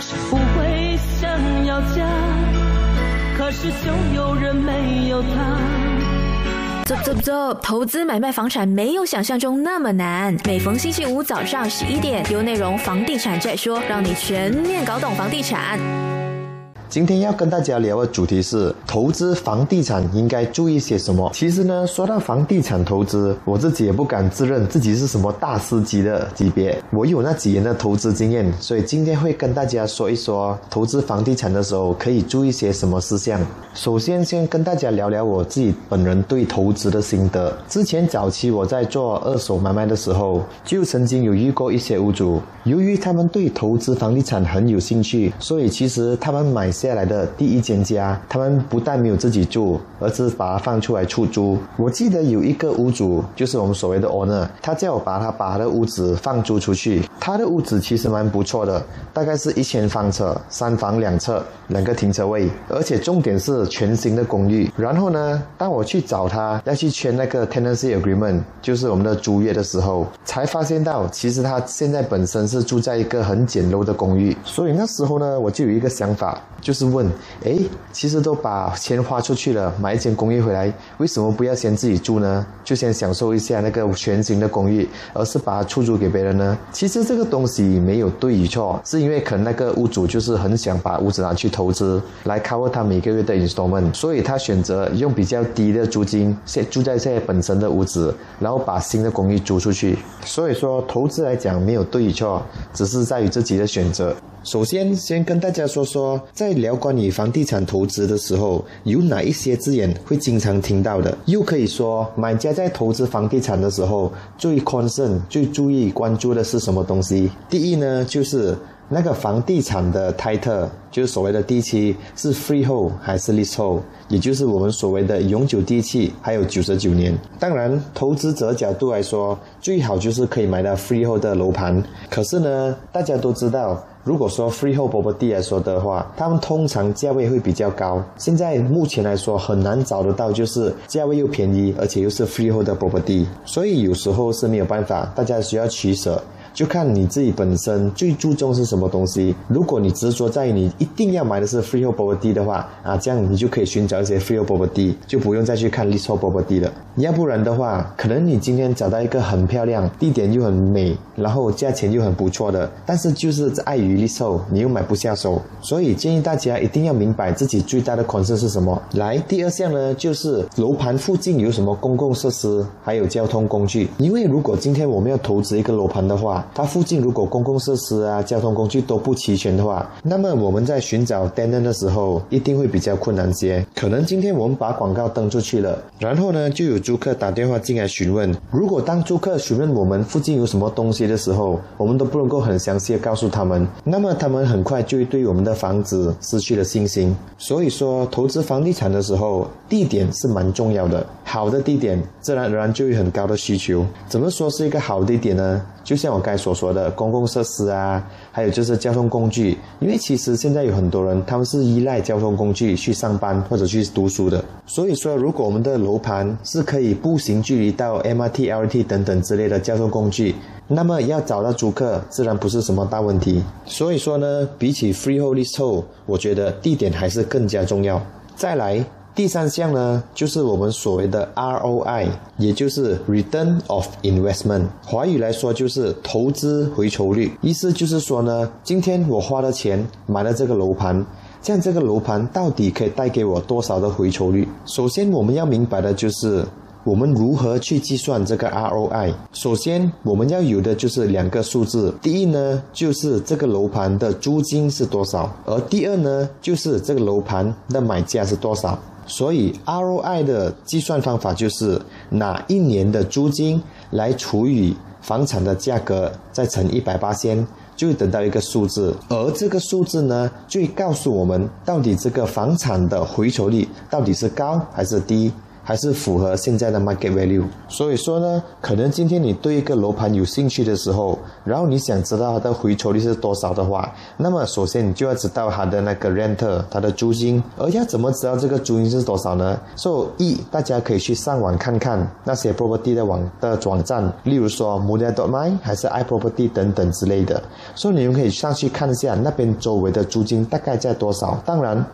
是不会想要家，可是就有人没有他。走走走！投资买卖房产没有想象中那么难。每逢星期五早上十一点，有内容房地产再说，让你全面搞懂房地产。今天要跟大家聊的主题是投资房地产应该注意些什么。其实呢，说到房地产投资，我自己也不敢自认自己是什么大师级的级别。我有那几年的投资经验，所以今天会跟大家说一说投资房地产的时候可以注意些什么事项。首先，先跟大家聊聊我自己本人对投资的心得。之前早期我在做二手买卖的时候，就曾经有遇过一些屋主，由于他们对投资房地产很有兴趣，所以其实他们买。接下来的第一间家，他们不但没有自己住，而是把它放出来出租。我记得有一个屋主，就是我们所谓的 owner，他叫我把他把他的屋子放租出去。他的屋子其实蛮不错的，大概是一千方尺，三房两侧，两个停车位，而且重点是全新的公寓。然后呢，当我去找他要去签那个 tenancy agreement，就是我们的租约的时候，才发现到其实他现在本身是住在一个很简陋的公寓。所以那时候呢，我就有一个想法。就是问，哎，其实都把钱花出去了，买一间公寓回来，为什么不要先自己住呢？就先享受一下那个全新的公寓，而是把它出租给别人呢？其实这个东西没有对与错，是因为可能那个屋主就是很想把屋子拿去投资，来 cover 他每个月的 installment，所以他选择用比较低的租金先住在现在本身的屋子，然后把新的公寓租出去。所以说，投资来讲没有对与错，只是在于自己的选择。首先，先跟大家说说，在聊关于房地产投资的时候，有哪一些字眼会经常听到的？又可以说，买家在投资房地产的时候，最 concern、最注意关注的是什么东西？第一呢，就是那个房地产的 title，就是所谓的地契是 freehold 还是 leasehold，也就是我们所谓的永久地契，还有九十九年。当然，投资者角度来说，最好就是可以买到 freehold 的楼盘。可是呢，大家都知道。如果说 freehold property 来说的话，他们通常价位会比较高。现在目前来说很难找得到，就是价位又便宜，而且又是 freehold 的 property，所以有时候是没有办法，大家需要取舍。就看你自己本身最注重是什么东西。如果你执着在于你一定要买的是 freehold property 的话，啊，这样你就可以寻找一些 freehold property，就不用再去看 leasehold property 了。要不然的话，可能你今天找到一个很漂亮、地点又很美，然后价钱又很不错的，但是就是碍于 leasehold，你又买不下手。所以建议大家一定要明白自己最大的款式是什么。来，第二项呢，就是楼盘附近有什么公共设施，还有交通工具。因为如果今天我们要投资一个楼盘的话，它附近如果公共设施啊、交通工具都不齐全的话，那么我们在寻找 tenant 的时候一定会比较困难些。可能今天我们把广告登出去了，然后呢就有租客打电话进来询问。如果当租客询问我们附近有什么东西的时候，我们都不能够很详细的告诉他们，那么他们很快就会对我们的房子失去了信心。所以说，投资房地产的时候，地点是蛮重要的。好的地点，自然而然就有很高的需求。怎么说是一个好地点呢？就像我刚才所说的，公共设施啊，还有就是交通工具。因为其实现在有很多人，他们是依赖交通工具去上班或者去读书的。所以说，如果我们的楼盘是可以步行距离到 MRT、LRT 等等之类的交通工具，那么要找到租客，自然不是什么大问题。所以说呢，比起 freehold leasehold，我觉得地点还是更加重要。再来。第三项呢，就是我们所谓的 ROI，也就是 Return of Investment。华语来说就是投资回酬率。意思就是说呢，今天我花了钱买了这个楼盘，这样这个楼盘到底可以带给我多少的回酬率？首先我们要明白的就是我们如何去计算这个 ROI。首先我们要有的就是两个数字，第一呢就是这个楼盘的租金是多少，而第二呢就是这个楼盘的买价是多少。所以 ROI 的计算方法就是拿一年的租金来除以房产的价格，再乘一百八千，就会得到一个数字。而这个数字呢，就会告诉我们到底这个房产的回酬率到底是高还是低。还是符合现在的 market value。所以说呢，可能今天你对一个楼盘有兴趣的时候，然后你想知道它的回抽率是多少的话，那么首先你就要知道它的那个 rent，它的租金。而要怎么知道这个租金是多少呢？所以一，大家可以去上网看看那些 property 的网的网站，例如说 m o d e dot my 还是 iProperty 等等之类的。所以你们可以上去看一下那边周围的租金大概在多少。当然，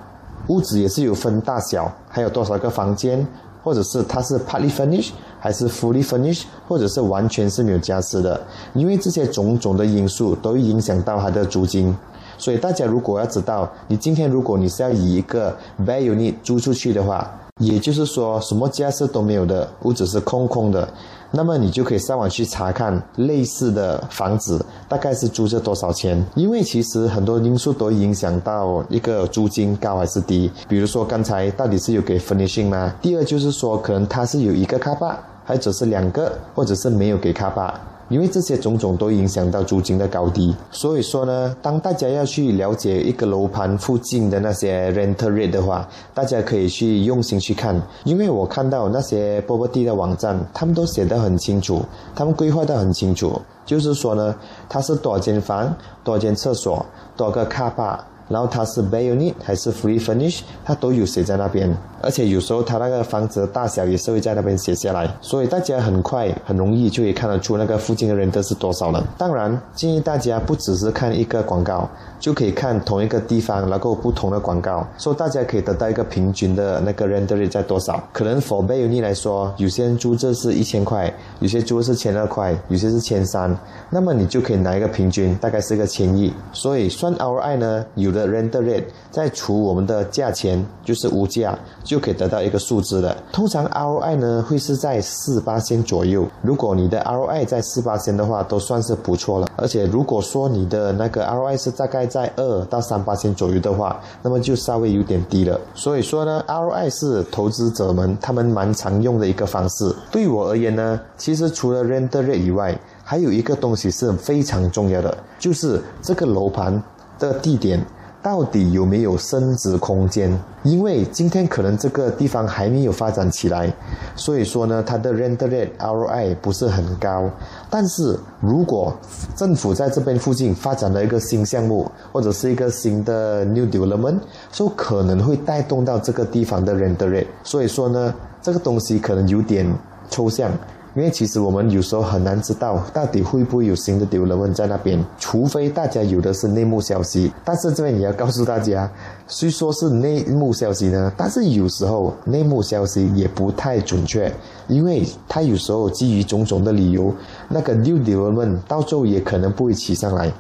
屋子也是有分大小，还有多少个房间，或者是它是 partly furnished 还是 fully furnished，或者是完全是没有家私的。因为这些种种的因素都会影响到它的租金。所以大家如果要知道，你今天如果你是要以一个 bare unit 租出去的话，也就是说什么家私都没有的，屋子是空空的，那么你就可以上网去查看类似的房子大概是租着多少钱。因为其实很多因素都影响到一个租金高还是低。比如说刚才到底是有给 finish 吗？第二就是说可能它是有一个卡巴，或者是两个，或者是没有给卡巴。因为这些种种都影响到租金的高低，所以说呢，当大家要去了解一个楼盘附近的那些 rental rate 的话，大家可以去用心去看。因为我看到那些 property 的网站，他们都写得很清楚，他们规划得很清楚，就是说呢，它是多少间房、多少间厕所、多少个 car park。然后它是 bare unit 还是 free furnish，它都有写在那边，而且有时候他那个房子的大小也是会在那边写下来，所以大家很快很容易就可以看得出那个附近的人都是多少了。当然建议大家不只是看一个广告，就可以看同一个地方然后不同的广告，所以大家可以得到一个平均的那个 rent rate 在多少。可能 for b a y u n i 来说，有些人租这是一千块，有些租是千二块，有些是千三，那么你就可以拿一个平均，大概是个千亿。所以算 ROI 呢，有。的 rent rate 再除我们的价钱，就是物价，就就可以得到一个数字了。通常 ROI 呢会是在四八千左右。如果你的 ROI 在四八千的话，都算是不错了。而且如果说你的那个 ROI 是大概在二到三八千左右的话，那么就稍微有点低了。所以说呢，ROI 是投资者们他们蛮常用的一个方式。对我而言呢，其实除了 rent rate 以外，还有一个东西是非常重要的，就是这个楼盘的地点。到底有没有升值空间？因为今天可能这个地方还没有发展起来，所以说呢，它的 render rate ROI 不是很高。但是如果政府在这边附近发展了一个新项目，或者是一个新的 new development，说可能会带动到这个地方的 render rate。所以说呢，这个东西可能有点抽象。因为其实我们有时候很难知道到底会不会有新的丢人问在那边，除非大家有的是内幕消息。但是这边也要告诉大家，虽说是内幕消息呢，但是有时候内幕消息也不太准确，因为它有时候基于种种的理由，那个丢丢人问到最后也可能不会起上来。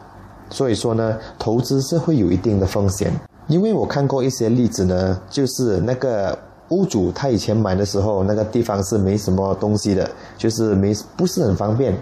所以说呢，投资是会有一定的风险。因为我看过一些例子呢，就是那个。屋主他以前买的时候，那个地方是没什么东西的，就是没不是很方便。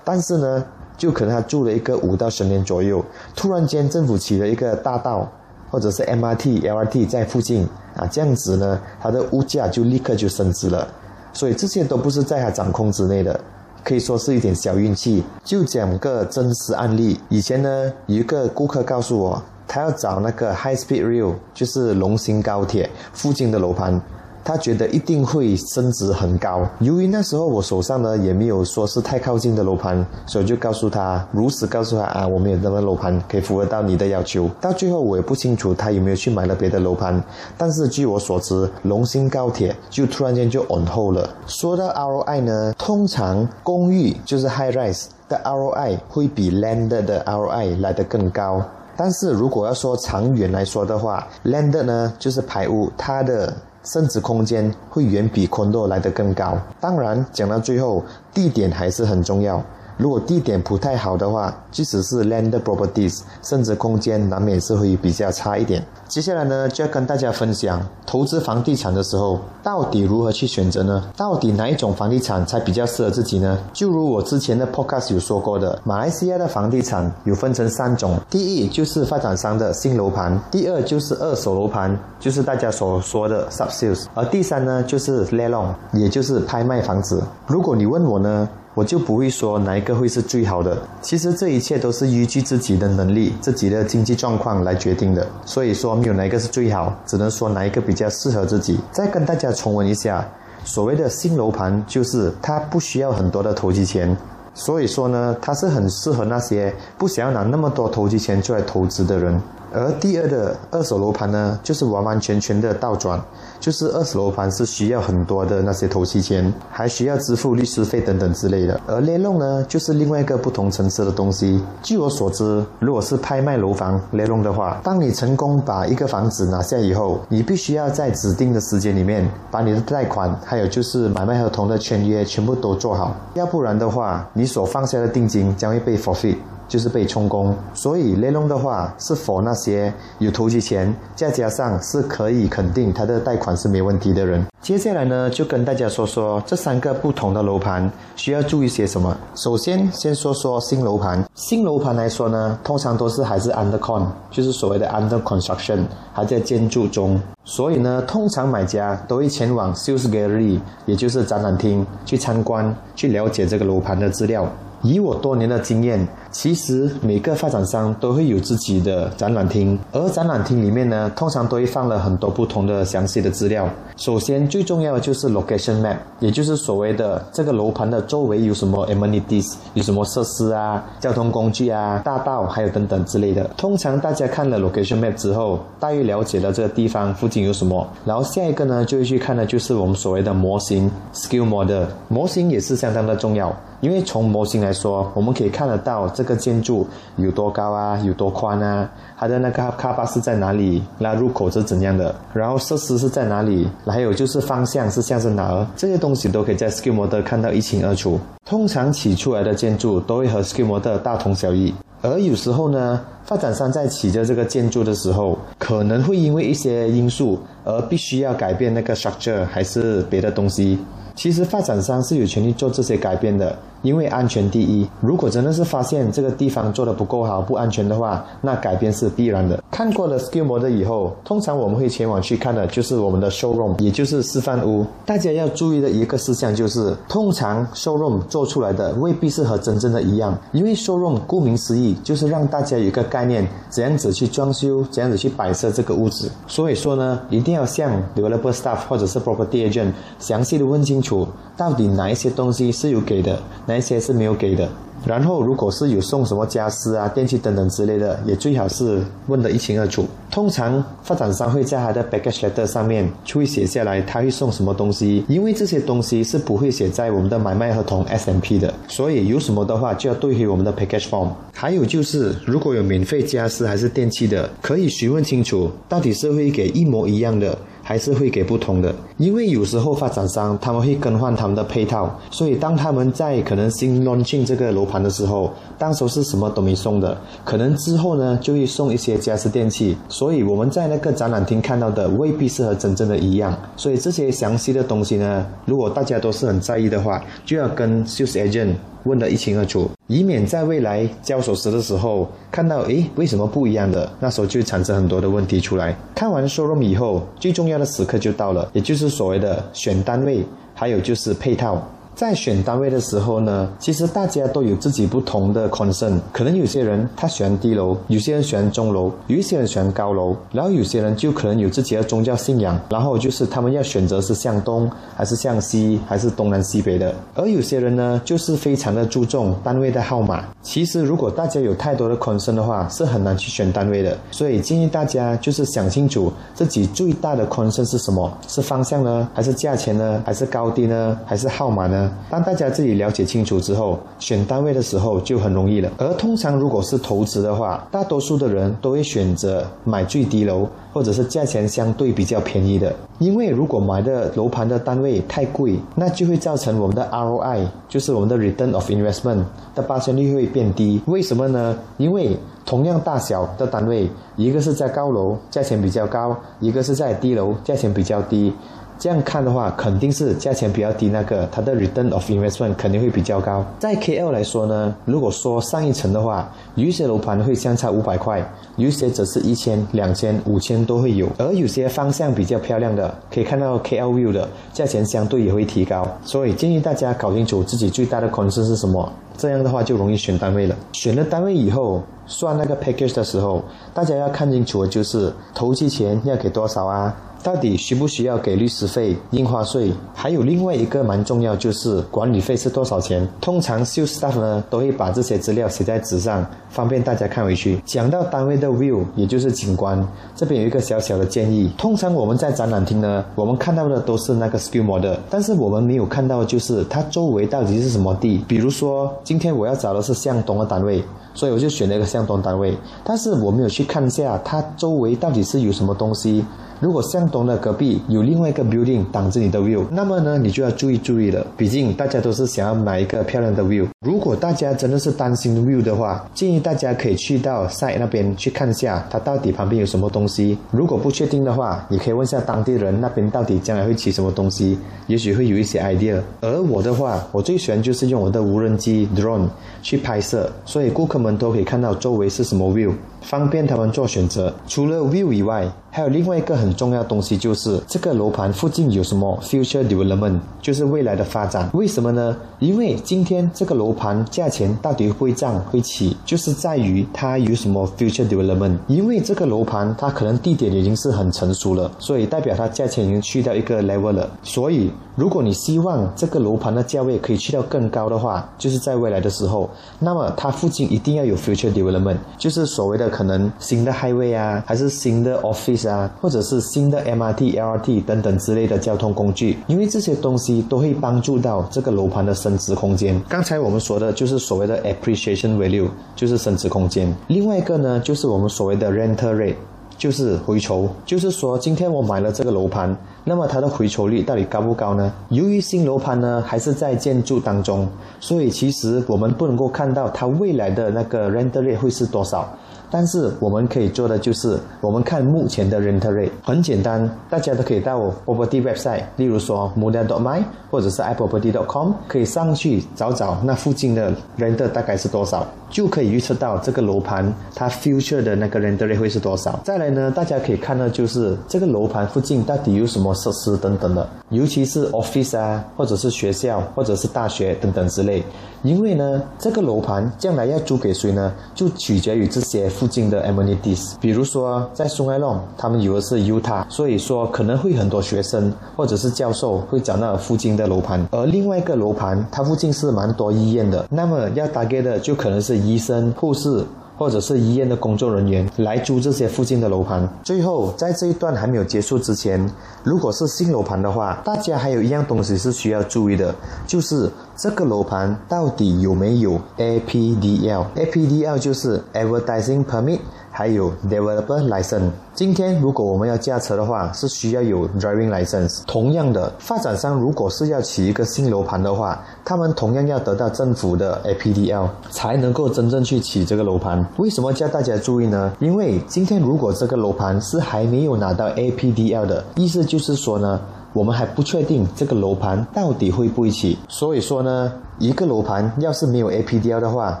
但是呢，就可能他住了一个五到十年左右，突然间政府起了一个大道，或者是 MRT、LRT 在附近啊，这样子呢，他的物价就立刻就升值了。所以这些都不是在他掌控之内的，可以说是一点小运气。就讲个真实案例，以前呢，有一个顾客告诉我，他要找那个 High Speed Rail，就是龙兴高铁附近的楼盘。他觉得一定会升值很高。由于那时候我手上呢也没有说是太靠近的楼盘，所以就告诉他，如实告诉他啊，我们有那个楼盘可以符合到你的要求。到最后我也不清楚他有没有去买了别的楼盘，但是据我所知，龙兴高铁就突然间就 on hold 了。说到 ROI 呢，通常公寓就是 high rise 的 ROI 会比 land 的 ROI 来得更高。但是如果要说长远来说的话，land 呢就是排污，它的升值空间会远比 condo 来得更高。当然，讲到最后，地点还是很重要。如果地点不太好的话，即使是 land properties，甚至空间难免是会比较差一点。接下来呢，就要跟大家分享投资房地产的时候，到底如何去选择呢？到底哪一种房地产才比较适合自己呢？就如我之前的 podcast 有说过的，马来西亚的房地产有分成三种：第一就是发展商的新楼盘；第二就是二手楼盘，就是大家所说的 sub sales；而第三呢，就是 l e l o n g 也就是拍卖房子。如果你问我呢？我就不会说哪一个会是最好的。其实这一切都是依据自己的能力、自己的经济状况来决定的。所以说没有哪一个是最好，只能说哪一个比较适合自己。再跟大家重温一下，所谓的新楼盘就是它不需要很多的投机钱，所以说呢，它是很适合那些不想要拿那么多投机钱出来投资的人。而第二的二手楼盘呢，就是完完全全的倒转，就是二手楼盘是需要很多的那些投期钱，还需要支付律师费等等之类的。而雷弄呢，就是另外一个不同层次的东西。据我所知，如果是拍卖楼房雷弄的话，当你成功把一个房子拿下以后，你必须要在指定的时间里面把你的贷款，还有就是买卖合同的签约全部都做好，要不然的话，你所放下的定金将会被 forfeit。就是被充公，所以雷龙的话是否那些有投机钱，再加上是可以肯定他的贷款是没问题的人。接下来呢，就跟大家说说这三个不同的楼盘需要注意些什么。首先，先说说新楼盘。新楼盘来说呢，通常都是还是 under con，就是所谓的 under construction，还在建筑中。所以呢，通常买家都会前往 sales gallery，也就是展览厅去参观，去了解这个楼盘的资料。以我多年的经验，其实每个发展商都会有自己的展览厅，而展览厅里面呢，通常都会放了很多不同的详细的资料。首先最重要的就是 location map，也就是所谓的这个楼盘的周围有什么 amenities，有什么设施啊、交通工具啊、大道还有等等之类的。通常大家看了 location map 之后，大约了解了这个地方附近有什么，然后下一个呢，就会去看的就是我们所谓的模型 scale model，模型也是相当的重要。因为从模型来说，我们可以看得到这个建筑有多高啊，有多宽啊，它的那个卡巴是在哪里，那入口是怎样的，然后设施是在哪里，还有就是方向是向着哪儿，这些东西都可以在 Skill Mode 看到一清二楚。通常起出来的建筑都会和 Skill Mode 大同小异，而有时候呢，发展商在起着这个建筑的时候，可能会因为一些因素而必须要改变那个 structure，还是别的东西。其实发展商是有权利做这些改变的，因为安全第一。如果真的是发现这个地方做的不够好、不安全的话，那改变是必然的。看过了 skill mode 以后，通常我们会前往去看的就是我们的 showroom，也就是示范屋。大家要注意的一个事项就是，通常 showroom 做出来的未必是和真正的一样，因为 showroom 顾名思义就是让大家有一个概念，怎样子去装修，怎样子去摆设这个屋子。所以说呢，一定要向 developer staff 或者是 property agent 详细的问清楚楚。到底哪一些东西是有给的，哪一些是没有给的？然后如果是有送什么家私啊、电器等等之类的，也最好是问得一清二楚。通常发展商会在他的 package letter 上面会写下来他会送什么东西，因为这些东西是不会写在我们的买卖合同 SMP 的，所以有什么的话就要对回我们的 package form。还有就是如果有免费家私还是电器的，可以询问清楚到底是会给一模一样的。还是会给不同的，因为有时候发展商他们会更换他们的配套，所以当他们在可能新 launching 这个楼盘的时候，当时是什么都没送的，可能之后呢就会送一些家私电器，所以我们在那个展览厅看到的未必是和真正的一样，所以这些详细的东西呢，如果大家都是很在意的话，就要跟 sales agent。问得一清二楚，以免在未来交手时的时候看到，诶，为什么不一样的？那时候就产生很多的问题出来。看完梭罗米以后，最重要的时刻就到了，也就是所谓的选单位，还有就是配套。在选单位的时候呢，其实大家都有自己不同的 concern。可能有些人他喜欢低楼，有些人喜欢中楼，有一些人喜欢高楼，然后有些人就可能有自己的宗教信仰，然后就是他们要选择是向东还是向西，还是东南西北的。而有些人呢，就是非常的注重单位的号码。其实如果大家有太多的 concern 的话，是很难去选单位的。所以建议大家就是想清楚自己最大的 concern 是什么，是方向呢，还是价钱呢，还是高低呢，还是号码呢？当大家自己了解清楚之后，选单位的时候就很容易了。而通常如果是投资的话，大多数的人都会选择买最低楼，或者是价钱相对比较便宜的。因为如果买的楼盘的单位太贵，那就会造成我们的 ROI，就是我们的 Return of Investment 的发生率会变低。为什么呢？因为同样大小的单位，一个是在高楼，价钱比较高；一个是在低楼，价钱比较低。这样看的话，肯定是价钱比较低，那个它的 return of investment 肯定会比较高。在 KL 来说呢，如果说上一层的话，有些楼盘会相差五百块，有些则是一千、两千、五千都会有。而有些方向比较漂亮的，可以看到 KL view 的价钱相对也会提高。所以建议大家搞清楚自己最大的 concern 是什么。这样的话就容易选单位了。选了单位以后，算那个 package 的时候，大家要看清楚的就是投期钱要给多少啊？到底需不需要给律师费、印花税？还有另外一个蛮重要，就是管理费是多少钱？通常 sales staff 呢都会把这些资料写在纸上，方便大家看回去。讲到单位的 view，也就是景观，这边有一个小小的建议。通常我们在展览厅呢，我们看到的都是那个 skill model，但是我们没有看到就是它周围到底是什么地。比如说，今天我要找的是向东的单位，所以我就选了一个向东单位，但是我没有去看一下它周围到底是有什么东西。如果向东的隔壁有另外一个 building 挡着你的 view，那么呢，你就要注意注意了。毕竟大家都是想要买一个漂亮的 view。如果大家真的是担心 view 的话，建议大家可以去到 site 那边去看一下，它到底旁边有什么东西。如果不确定的话，你可以问下当地人那边到底将来会起什么东西，也许会有一些 idea。而我的话，我最喜欢就是用我的无人机 drone 去拍摄，所以顾客们都可以看到周围是什么 view，方便他们做选择。除了 view 以外，还有另外一个很很重要东西，就是这个楼盘附近有什么 future development，就是未来的发展。为什么呢？因为今天这个楼盘价钱到底会涨会起，就是在于它有什么 future development。因为这个楼盘它可能地点已经是很成熟了，所以代表它价钱已经去到一个 level 了。所以如果你希望这个楼盘的价位可以去到更高的话，就是在未来的时候，那么它附近一定要有 future development，就是所谓的可能新的 highway 啊，还是新的 office。啊，或者是新的 MRT、LRT 等等之类的交通工具，因为这些东西都会帮助到这个楼盘的升值空间。刚才我们说的就是所谓的 appreciation value，就是升值空间。另外一个呢，就是我们所谓的 rental rate，就是回酬。就是说，今天我买了这个楼盘，那么它的回酬率到底高不高呢？由于新楼盘呢还是在建筑当中，所以其实我们不能够看到它未来的那个 rental rate 会是多少。但是我们可以做的就是，我们看目前的 rent rate 很简单，大家都可以到 property website，例如说 muda.my 或者是 iproperty.com，可以上去找找那附近的 rental 大概是多少，就可以预测到这个楼盘它 future 的那个 rent rate 会是多少。再来呢，大家可以看到就是这个楼盘附近到底有什么设施等等的，尤其是 office 啊，或者是学校，或者是大学等等之类。因为呢，这个楼盘将来要租给谁呢，就取决于这些附近的 amenities。比如说，在松爱弄，他们有的是 Utah，所以说可能会很多学生或者是教授会找那附近的楼盘。而另外一个楼盘，它附近是蛮多医院的，那么要打给的就可能是医生、护士。或者是医院的工作人员来租这些附近的楼盘。最后，在这一段还没有结束之前，如果是新楼盘的话，大家还有一样东西是需要注意的，就是这个楼盘到底有没有 APDL？APDL 就是 Advertising Permit。还有 developer license。今天如果我们要驾车的话，是需要有 driving license。同样的，发展商如果是要起一个新楼盘的话，他们同样要得到政府的 APDL，才能够真正去起这个楼盘。为什么叫大家注意呢？因为今天如果这个楼盘是还没有拿到 APDL 的，意思就是说呢，我们还不确定这个楼盘到底会不会起。所以说呢。一个楼盘要是没有 APDL 的话，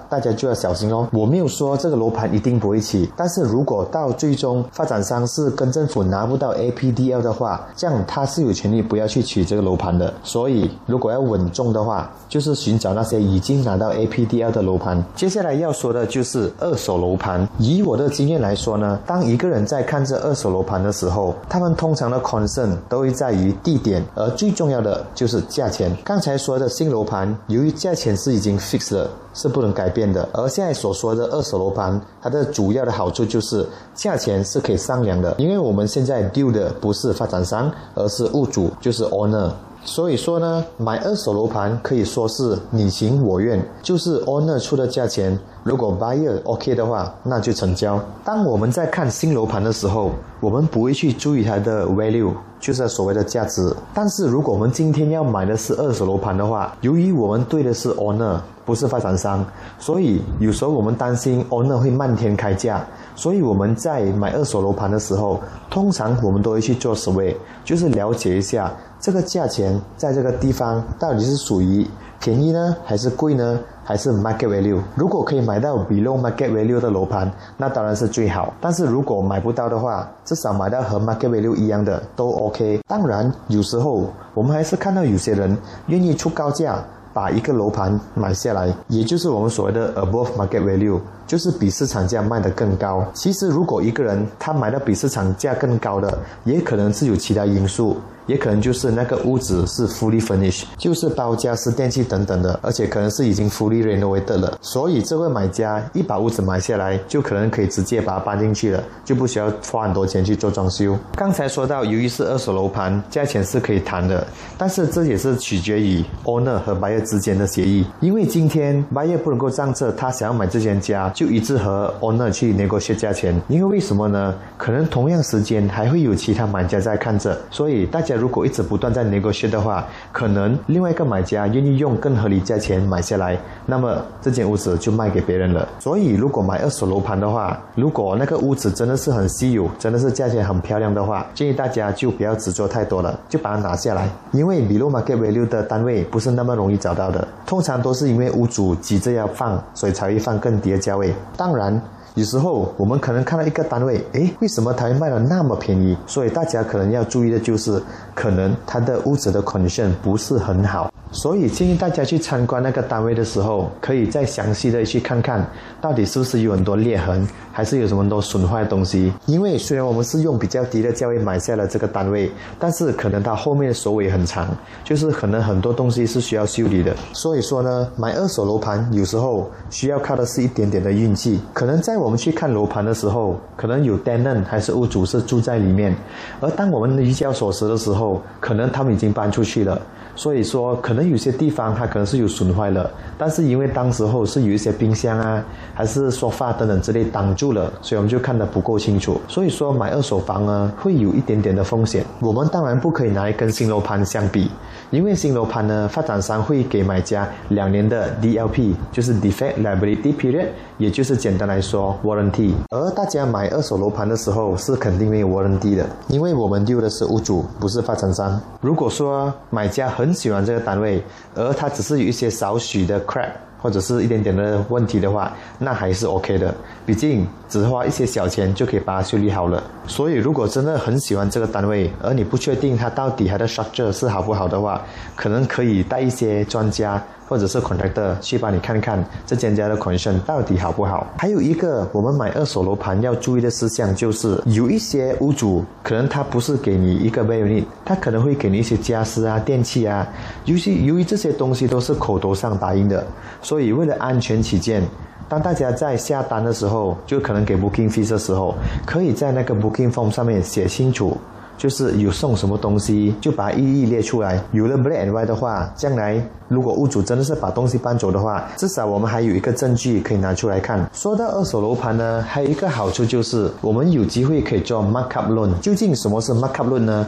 大家就要小心哦。我没有说这个楼盘一定不会起，但是如果到最终发展商是跟政府拿不到 APDL 的话，这样他是有权利不要去取这个楼盘的。所以如果要稳重的话，就是寻找那些已经拿到 APDL 的楼盘。接下来要说的就是二手楼盘。以我的经验来说呢，当一个人在看这二手楼盘的时候，他们通常的 concern 都会在于地点，而最重要的就是价钱。刚才说的新楼盘由于价钱是已经 fixed 了，是不能改变的。而现在所说的二手楼盘，它的主要的好处就是价钱是可以商量的，因为我们现在 deal 的不是发展商，而是物主，就是 owner。所以说呢，买二手楼盘可以说是你情我愿，就是 owner 出的价钱。如果 buyer OK 的话，那就成交。当我们在看新楼盘的时候，我们不会去注意它的 value，就是所谓的价值。但是如果我们今天要买的是二手楼盘的话，由于我们对的是 owner，不是发展商，所以有时候我们担心 owner 会漫天开价。所以我们在买二手楼盘的时候，通常我们都会去做 survey，就是了解一下这个价钱在这个地方到底是属于便宜呢，还是贵呢？还是 market value，如果可以买到 below market value 的楼盘，那当然是最好。但是如果买不到的话，至少买到和 market value 一样的都 OK。当然，有时候我们还是看到有些人愿意出高价。把一个楼盘买下来，也就是我们所谓的 above market value，就是比市场价卖得更高。其实如果一个人他买到比市场价更高的，也可能是有其他因素。也可能就是那个屋子是 fully furnished，就是包家私、电器等等的，而且可能是已经 fully renovated 了。所以这位买家一把屋子买下来，就可能可以直接把它搬进去了，就不需要花很多钱去做装修。刚才说到，由于是二手楼盘，价钱是可以谈的，但是这也是取决于 owner 和 buyer 之间的协议。因为今天 buyer 不能够仗着他想要买这间家，就一致和 owner 去 negotiate 价钱。因为为什么呢？可能同样时间还会有其他买家在看着，所以大家。如果一直不断在 negotiate 的话，可能另外一个买家愿意用更合理价钱买下来，那么这间屋子就卖给别人了。所以，如果买二手楼盘的话，如果那个屋子真的是很稀有，真的是价钱很漂亮的话，建议大家就不要执着太多了，就把它拿下来。因为 below market value 的单位不是那么容易找到的，通常都是因为屋主急着要放，所以才会放更低的价位。当然。有时候我们可能看到一个单位，诶，为什么它卖的那么便宜？所以大家可能要注意的就是，可能它的屋子的 condition 不是很好。所以建议大家去参观那个单位的时候，可以再详细的去看看，到底是不是有很多裂痕，还是有什么多损坏的东西。因为虽然我们是用比较低的价位买下了这个单位，但是可能它后面的手尾很长，就是可能很多东西是需要修理的。所以说呢，买二手楼盘有时候需要靠的是一点点的运气。可能在我们去看楼盘的时候，可能有 tenant 还是屋主是住在里面，而当我们移交锁匙的时候，可能他们已经搬出去了。所以说，可能有些地方它可能是有损坏了，但是因为当时候是有一些冰箱啊，还是沙发等等之类挡住了，所以我们就看得不够清楚。所以说买二手房呢，会有一点点的风险。我们当然不可以拿来跟新楼盘相比，因为新楼盘呢，发展商会给买家两年的 DLP，就是 Defect Liability Period，也就是简单来说 Warranty。而大家买二手楼盘的时候是肯定没有 Warranty 的，因为我们丢的是屋主，不是发展商。如果说买家很喜欢这个单位，而它只是有一些少许的 crack 或者是一点点的问题的话，那还是 OK 的。毕竟只花一些小钱就可以把它修理好了。所以如果真的很喜欢这个单位，而你不确定它到底它的 structure 是好不好的话，可能可以带一些专家。或者是 contractor 去帮你看看这间家的 condition 到底好不好。还有一个我们买二手楼盘要注意的事项就是，有一些屋主可能他不是给你一个 value，他可能会给你一些家私啊、电器啊。尤其由于这些东西都是口头上答应的，所以为了安全起见，当大家在下单的时候，就可能给 booking fee 的时候，可以在那个 booking form 上面写清楚。就是有送什么东西，就把一一列出来。有了 black and white 的话，将来如果屋主真的是把东西搬走的话，至少我们还有一个证据可以拿出来看。说到二手楼盘呢，还有一个好处就是我们有机会可以做 markup 论。究竟什么是 markup 论呢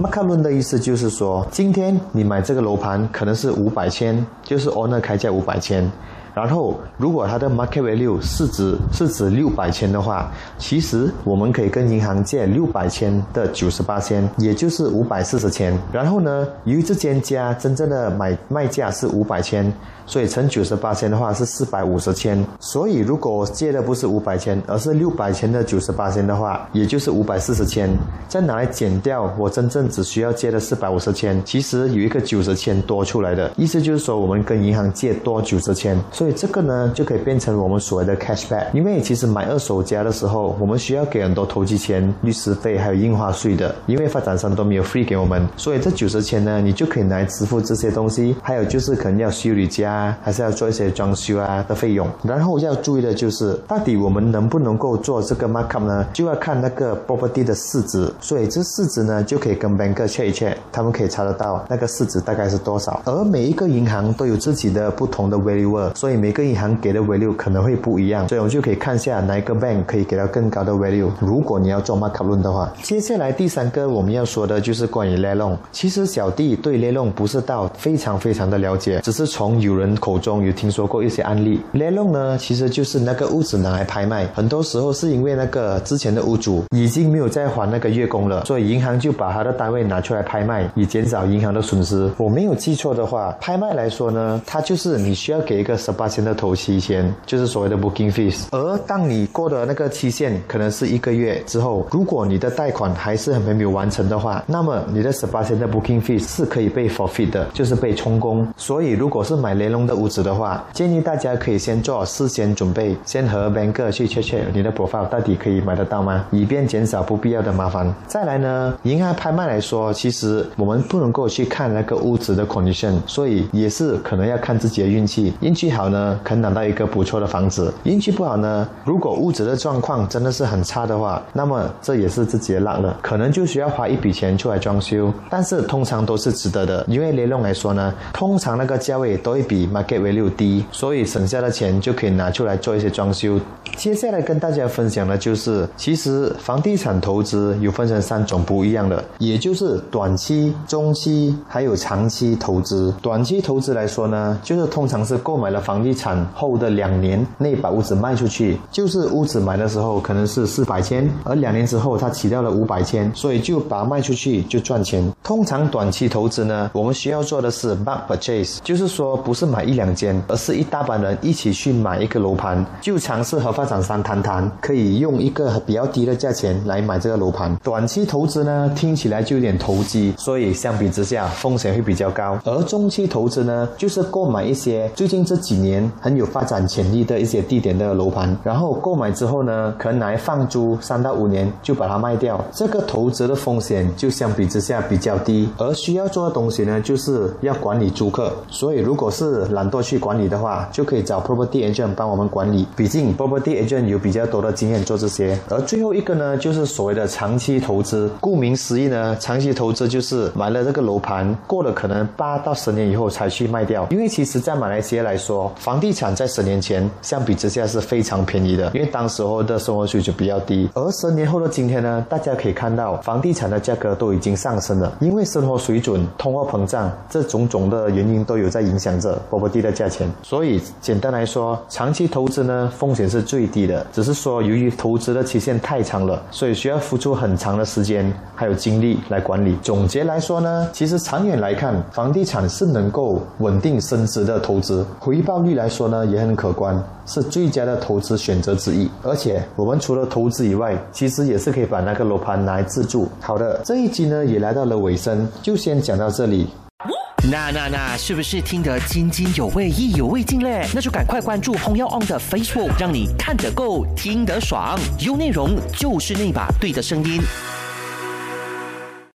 ？markup 论的意思就是说，今天你买这个楼盘可能是五百千，就是 owner 开价五百千。然后，如果它的 market value 市值是指六百千的话，其实我们可以跟银行借六百千的九十八千，也就是五百四十千。然后呢，由于这间家真正的买卖价是五百千。所以乘九十八千的话是四百五十千，所以如果借的不是五百千，而是六百千的九十八千的话，也就是五百四十千，再拿来减掉我真正只需要借的四百五十千，其实有一个九十千多出来的，意思就是说我们跟银行借多九十千，所以这个呢就可以变成我们所谓的 cashback。因为其实买二手家的时候，我们需要给很多投机钱、律师费还有印花税的，因为发展商都没有 free 给我们，所以这九十千呢，你就可以来支付这些东西，还有就是可能要修理家。还是要做一些装修啊的费用。然后要注意的就是，到底我们能不能够做这个 markup 呢？就要看那个 property 的市值。所以这市值呢，就可以跟 banker check 一 check，他们可以查得到那个市值大概是多少。而每一个银行都有自己的不同的 value，所以每个银行给的 value 可能会不一样。所以我们就可以看一下哪一个 bank 可以给到更高的 value。如果你要做 market 论的话，接下来第三个我们要说的就是关于 lelon。其实小弟对 lelon 不是到非常非常的了解，只是从有人。口中有听说过一些案例，l o n 呢，其实就是那个屋子拿来拍卖，很多时候是因为那个之前的屋主已经没有再还那个月供了，所以银行就把他的单位拿出来拍卖，以减少银行的损失。我没有记错的话，拍卖来说呢，它就是你需要给一个 support 八千的头期钱，就是所谓的 booking fees。而当你过的那个期限可能是一个月之后，如果你的贷款还是很没有完成的话，那么你的十八千的 booking fees 是可以被 forfeit 的，就是被充公。所以如果是买雷龙的屋子的话，建议大家可以先做事先准备，先和 banker 去 check check 你的 profile 到底可以买得到吗？以便减少不必要的麻烦。再来呢，银行拍卖来说，其实我们不能够去看那个屋子的 condition，所以也是可能要看自己的运气。运气好呢，可能拿到一个不错的房子；运气不好呢，如果屋子的状况真的是很差的话，那么这也是自己的 luck 了，可能就需要花一笔钱出来装修。但是通常都是值得的，因为雷龙来说呢，通常那个价位都会比 market value 低，所以省下的钱就可以拿出来做一些装修。接下来跟大家分享的就是，其实房地产投资有分成三种不一样的，也就是短期、中期还有长期投资。短期投资来说呢，就是通常是购买了房房地产后的两年内把屋子卖出去，就是屋子买的时候可能是四百千，而两年之后它起掉了五百千，所以就把它卖出去就赚钱。通常短期投资呢，我们需要做的是 bulk purchase，就是说不是买一两间，而是一大班人一起去买一个楼盘，就尝试和发展商谈谈，可以用一个比较低的价钱来买这个楼盘。短期投资呢，听起来就有点投机，所以相比之下风险会比较高。而中期投资呢，就是购买一些最近这几年很有发展潜力的一些地点的楼盘，然后购买之后呢，可能来放租三到五年就把它卖掉。这个投资的风险就相比之下比较低，而需要做的东西呢，就是要管理租客。所以如果是懒惰去管理的话，就可以找 property agent 帮我们管理。毕竟 property agent 有比较多的经验做这些。而最后一个呢，就是所谓的长期投资。顾名思义呢，长期投资就是买了这个楼盘，过了可能八到十年以后才去卖掉。因为其实，在马来西亚来说，房地产在十年前相比之下是非常便宜的，因为当时候的生活水准比较低。而十年后的今天呢，大家可以看到房地产的价格都已经上升了，因为生活水准、通货膨胀这种种的原因都有在影响着 property 的价钱。所以简单来说，长期投资呢风险是最低的，只是说由于投资的期限太长了，所以需要付出很长的时间还有精力来管理。总结来说呢，其实长远来看，房地产是能够稳定升值的投资，回报率来说呢也很可观，是最佳的投资选择之一。而且我们除了投资以外，其实也是可以把那个楼盘拿来自住。好的，这一集呢也来到了尾声，就先讲到这里。那那那，是不是听得津津有味、意犹未尽嘞？那就赶快关注 h o n g y o n 的 Facebook，让你看得够、听得爽，有内容就是那把对的声音。